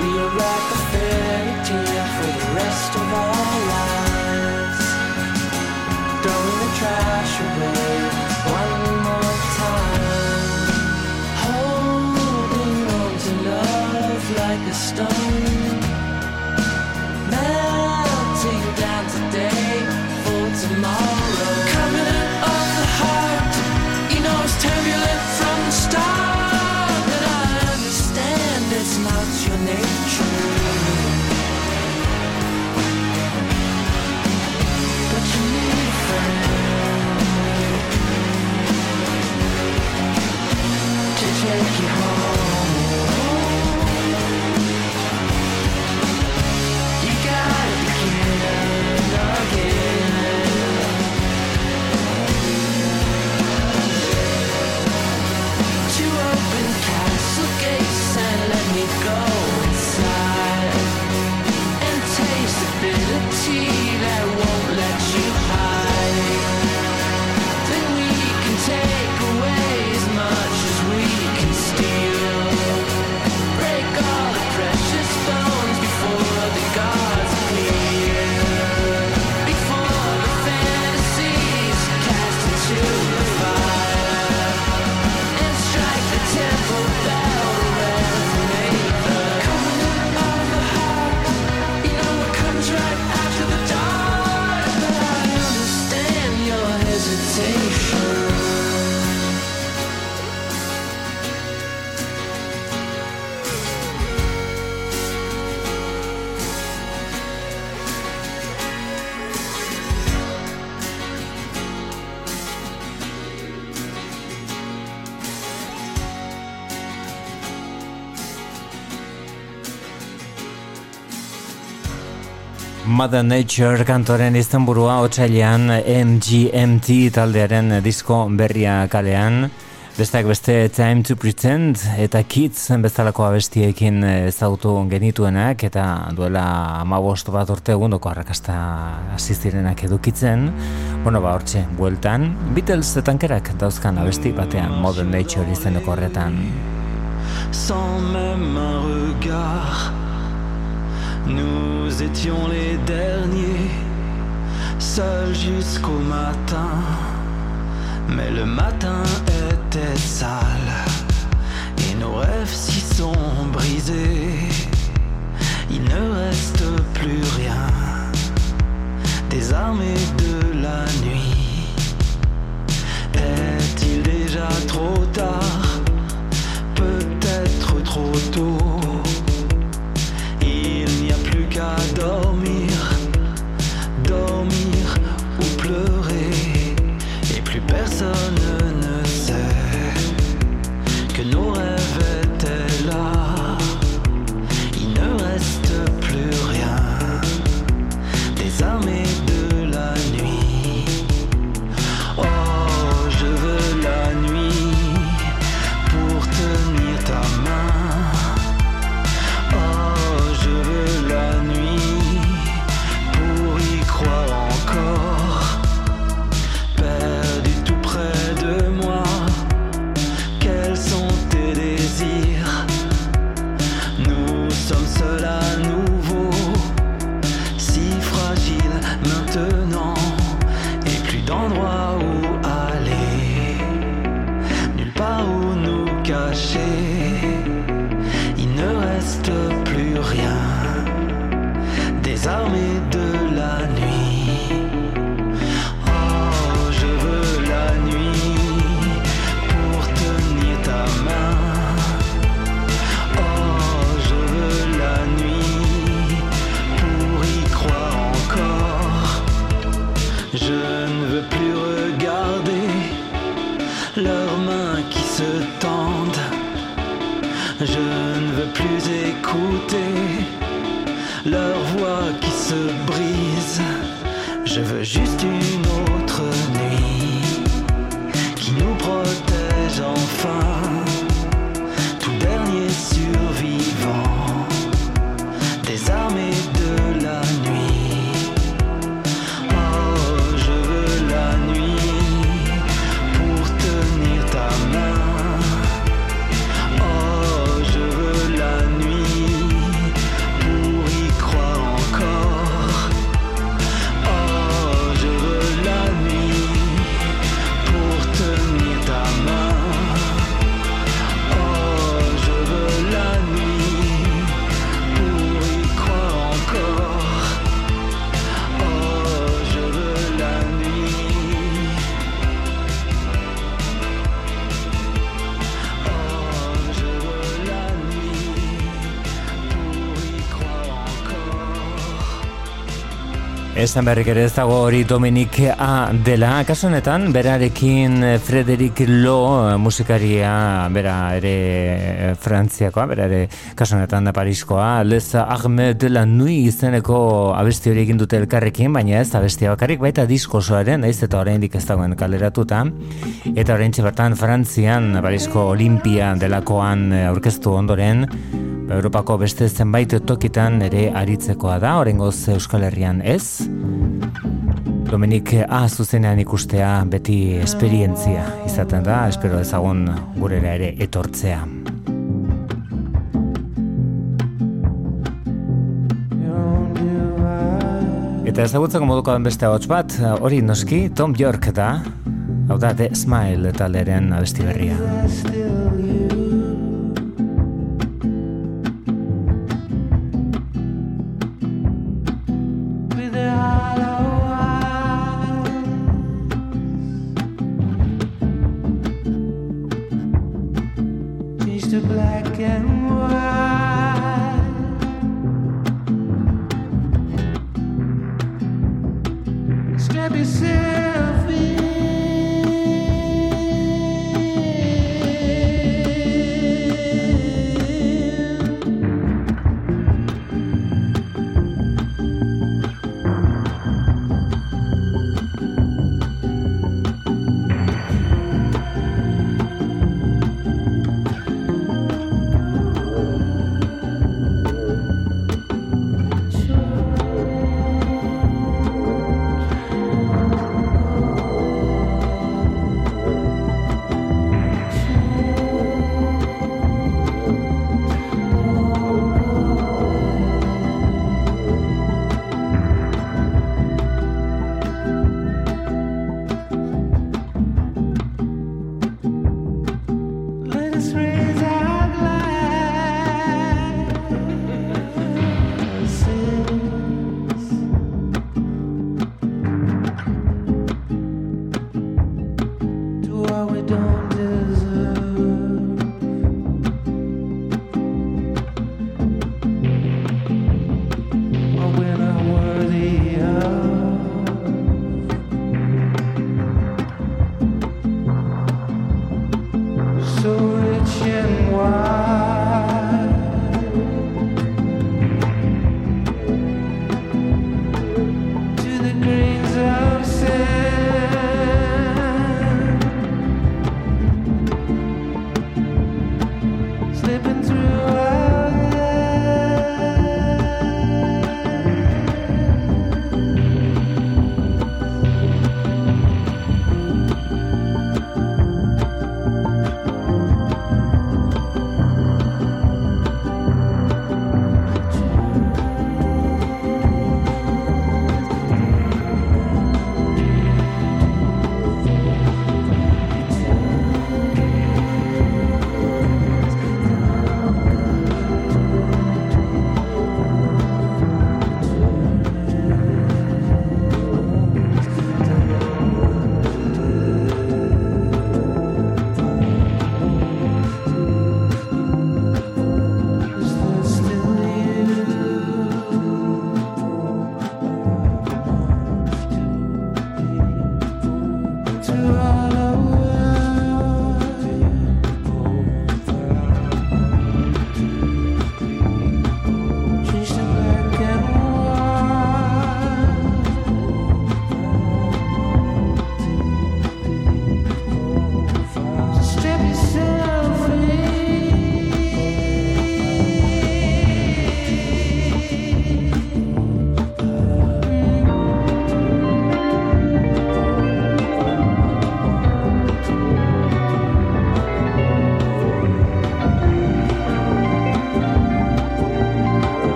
We are like a fairy tale for the rest of our lives. Mother Nature kantoren izenburua otsailean MGMT taldearen disko berria kalean. Besteak beste Time to Pretend eta Kids bezalako abestiekin ezagutu genituenak eta duela amabost bat urte egundoko arrakasta hasi zirenak edukitzen. Bueno, ba, hortxe, bueltan, Beatles tankerak dauzkan abesti batean Mother Nature izeneko horretan. sans même un regard. Nous étions les derniers, seuls jusqu'au matin. Mais le matin était sale et nos rêves s'y sont brisés. Il ne reste plus rien des armées de la nuit. Est-il déjà trop tard? Peut-être trop tôt. God, oh me. Esan berrik ere ez dago hori Dominik A. dela. Kasu honetan, berarekin eh, Frederik Lo eh, musikaria, bera ere eh, frantziakoa, bera ere kasu honetan da Pariskoa, Les Ahmed de la Nui izeneko abesti hori egin dute elkarrekin, baina ez abestia bakarrik, baita diskosoaren, naiz eta oraindik ez dagoen kaleratuta. Eta orain bertan Frantzian, Parisko Olimpia delakoan aurkeztu ondoren, Europako beste zenbait tokitan ere aritzekoa da, oraingoz Euskal Herrian ez. Dominik A zuzenean ikustea beti esperientzia izaten da, espero ezagun gurera ere etortzea. Eta ezagutzeko moduko den beste ahots bat, hori noski Tom York da, hau da The Smile talderen abesti berria.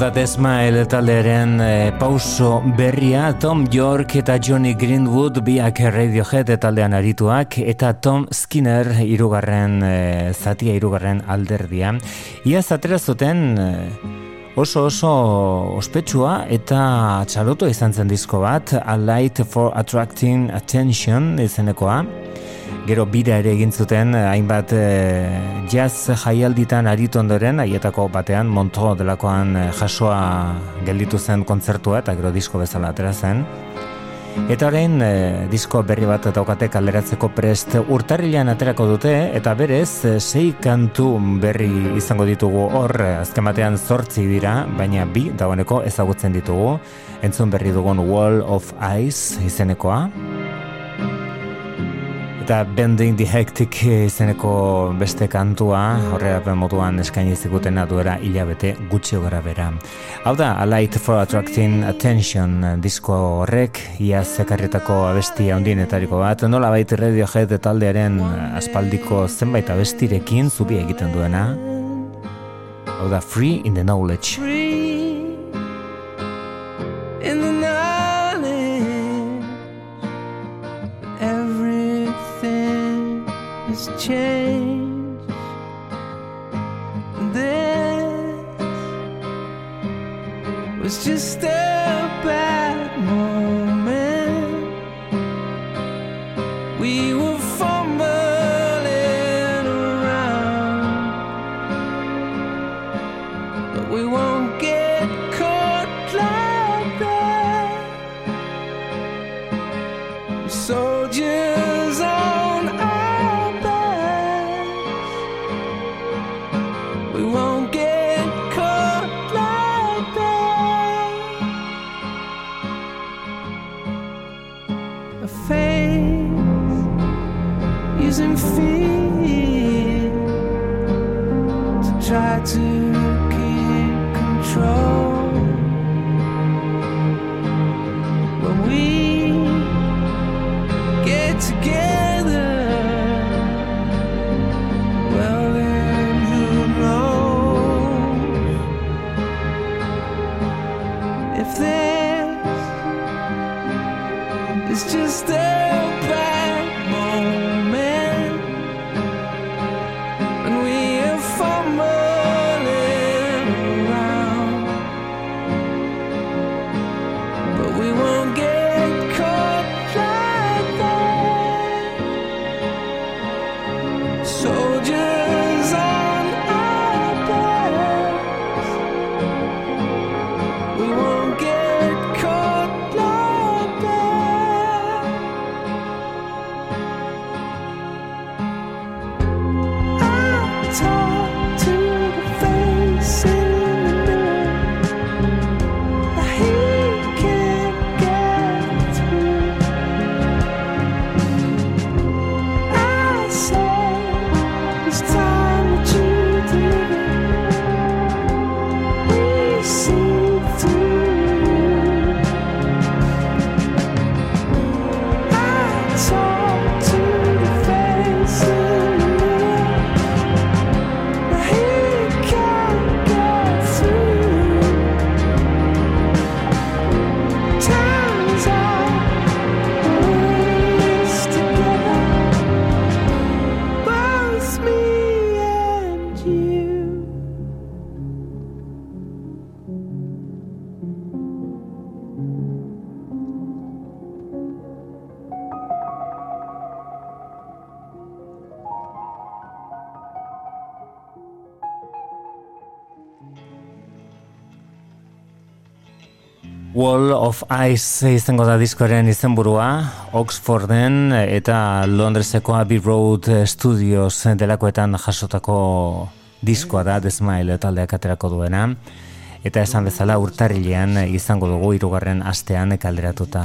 Da Desmael taldearen e, pauso berria Tom York eta Johnny Greenwood biak Radiohead taldean arituak eta Tom Skinner irugarren e, zatia irugarren alderdia. Iaz atera zuten e, oso oso ospetsua eta txaloto izan zen disko bat A Light for Attracting Attention izenekoa. Gero bira ere egin zuten eh, hainbat e, jazz jaialditan aritu ondoren, haietako batean Monto delakoan eh, jasoa gelditu zen kontzertua eta gero disko bezala atera zen. Eta orain disko berri bat daukate kalderatzeko prest urtarrilean aterako dute eta berez sei kantu berri izango ditugu hor azken batean zortzi dira, baina bi dagoeneko ezagutzen ditugu. Entzun berri dugun Wall of Ice izenekoa eta Bending the Hectic izeneko beste kantua horrela moduan eskaini zigutena duera hilabete gutxi gara bera. Hau da, A Light for Attracting Attention disko horrek ia zekarretako abesti handienetariko bat, nola baita Radiohead taldearen aspaldiko zenbait abestirekin zubi egiten duena. Hau da, Free in the Knowledge. Wall of Ice izango da diskoaren izenburua, Oxforden eta Londreseko Abbey Road Studios delakoetan jasotako diskoa da, The Smile taldeak aterako duena. Eta esan bezala urtarrilean izango dugu hirugarren astean kalderatuta.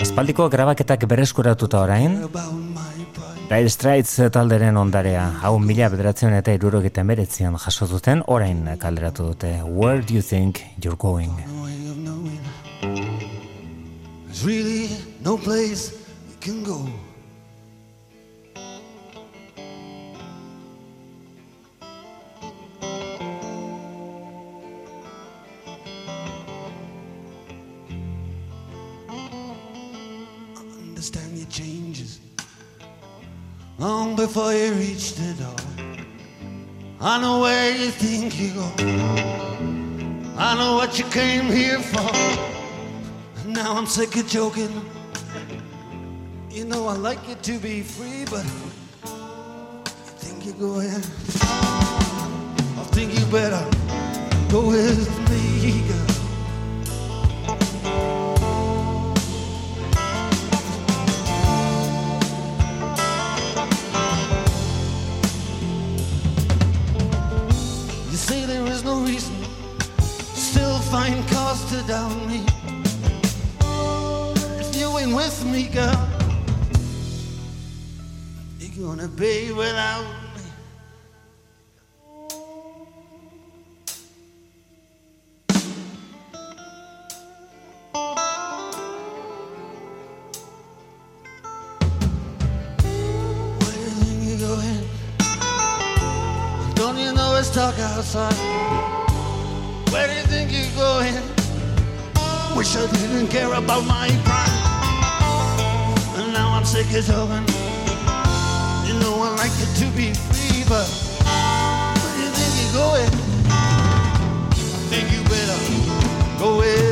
Aspaldiko grabaketak berreskuratuta orain, Dire Straits talderen ondarea, hau mila bederatzen eta irurogeita meretzian jaso duten orain kalderatu dute. Where do you think you're going? There's really no place you can go. Long before you reach the door. I know where you think you go. I know what you came here for. Now I'm sick of joking. You know I like you to be free, but I think you go in. I think you better go with me, girl. Say there is no reason, still find cause to doubt me. If you ain't with me, girl, you're gonna be without dark outside? Where do you think you're going? Wish I didn't care about my pride. And now I'm sick of talking. You know I like it to be free, but where do you think you're going? I think you better go with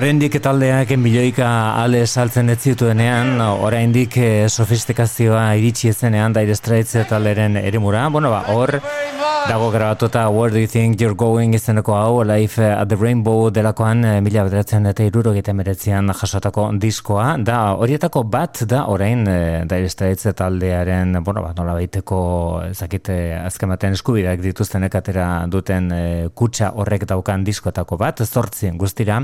Oraindik taldeak milioika ale saltzen ez zituenean, oraindik eh, sofistikazioa iritsi ezenean Dire Straits talderen eremura. Bueno, ba, hor dago grabatuta Where do you think you're going izeneko hau Life at the Rainbow delakoan eh, mila bederatzen eta iruro meretzean jasotako diskoa. Da horietako bat da orain eh, Dire Straits taldearen, bueno, ba, nola baiteko ezakite azkematen eskubideak dituztenek atera duten eh, kutsa horrek daukan diskoetako bat, zortzien guztira,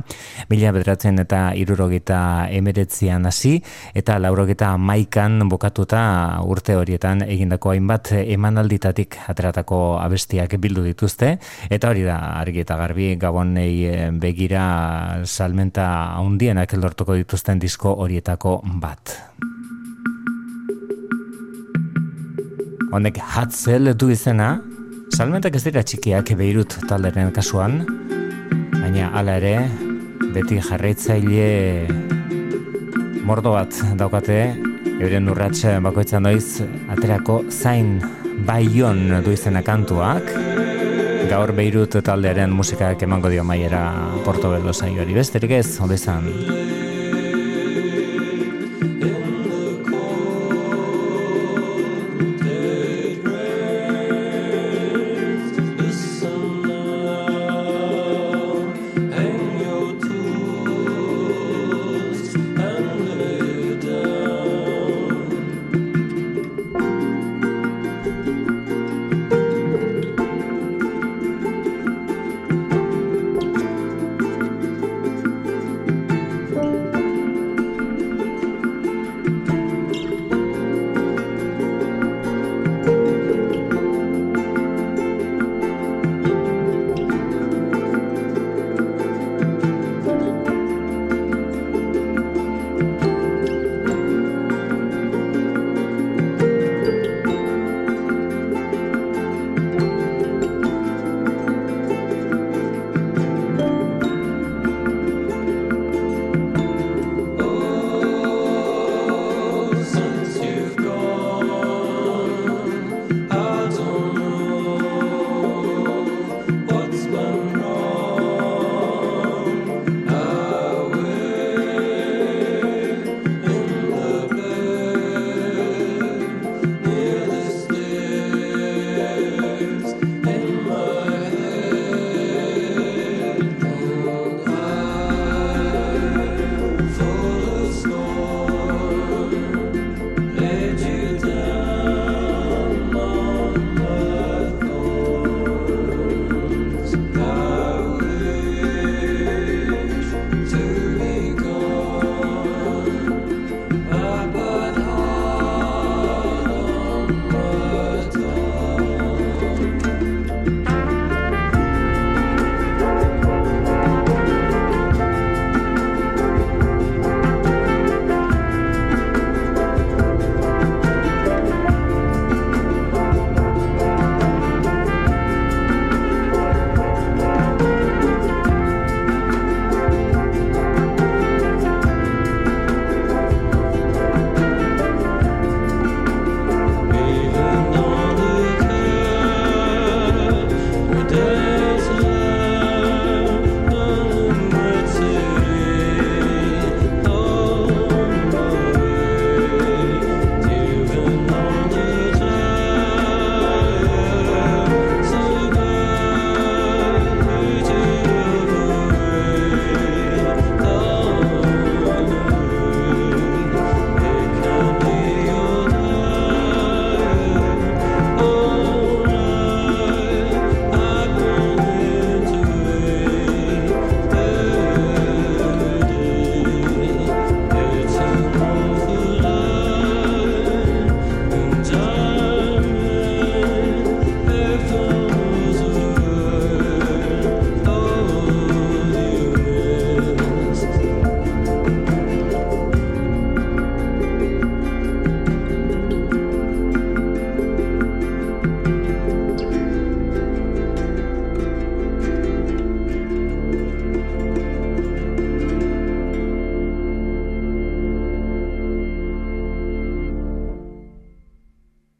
mila bederatzen eta irurogeita emeretzian hasi, eta laurogeita maikan bukatuta urte horietan egindako hainbat emanalditatik ateratako abestiak bildu dituzte, eta hori da argi eta garbi gabonei eh, begira salmenta handienak lortuko dituzten disko horietako bat. Honek hatzel du izena, salmentak ez dira txikiak beirut talderen kasuan, baina hala ere, beti jarraitzaile mordo bat daukate, euren urrats bakoitzan doiz, aterako zain baion du izena kantuak, gaur beirut taldearen musikak emango dio maiera Portobelo saioari besterik ez, izan.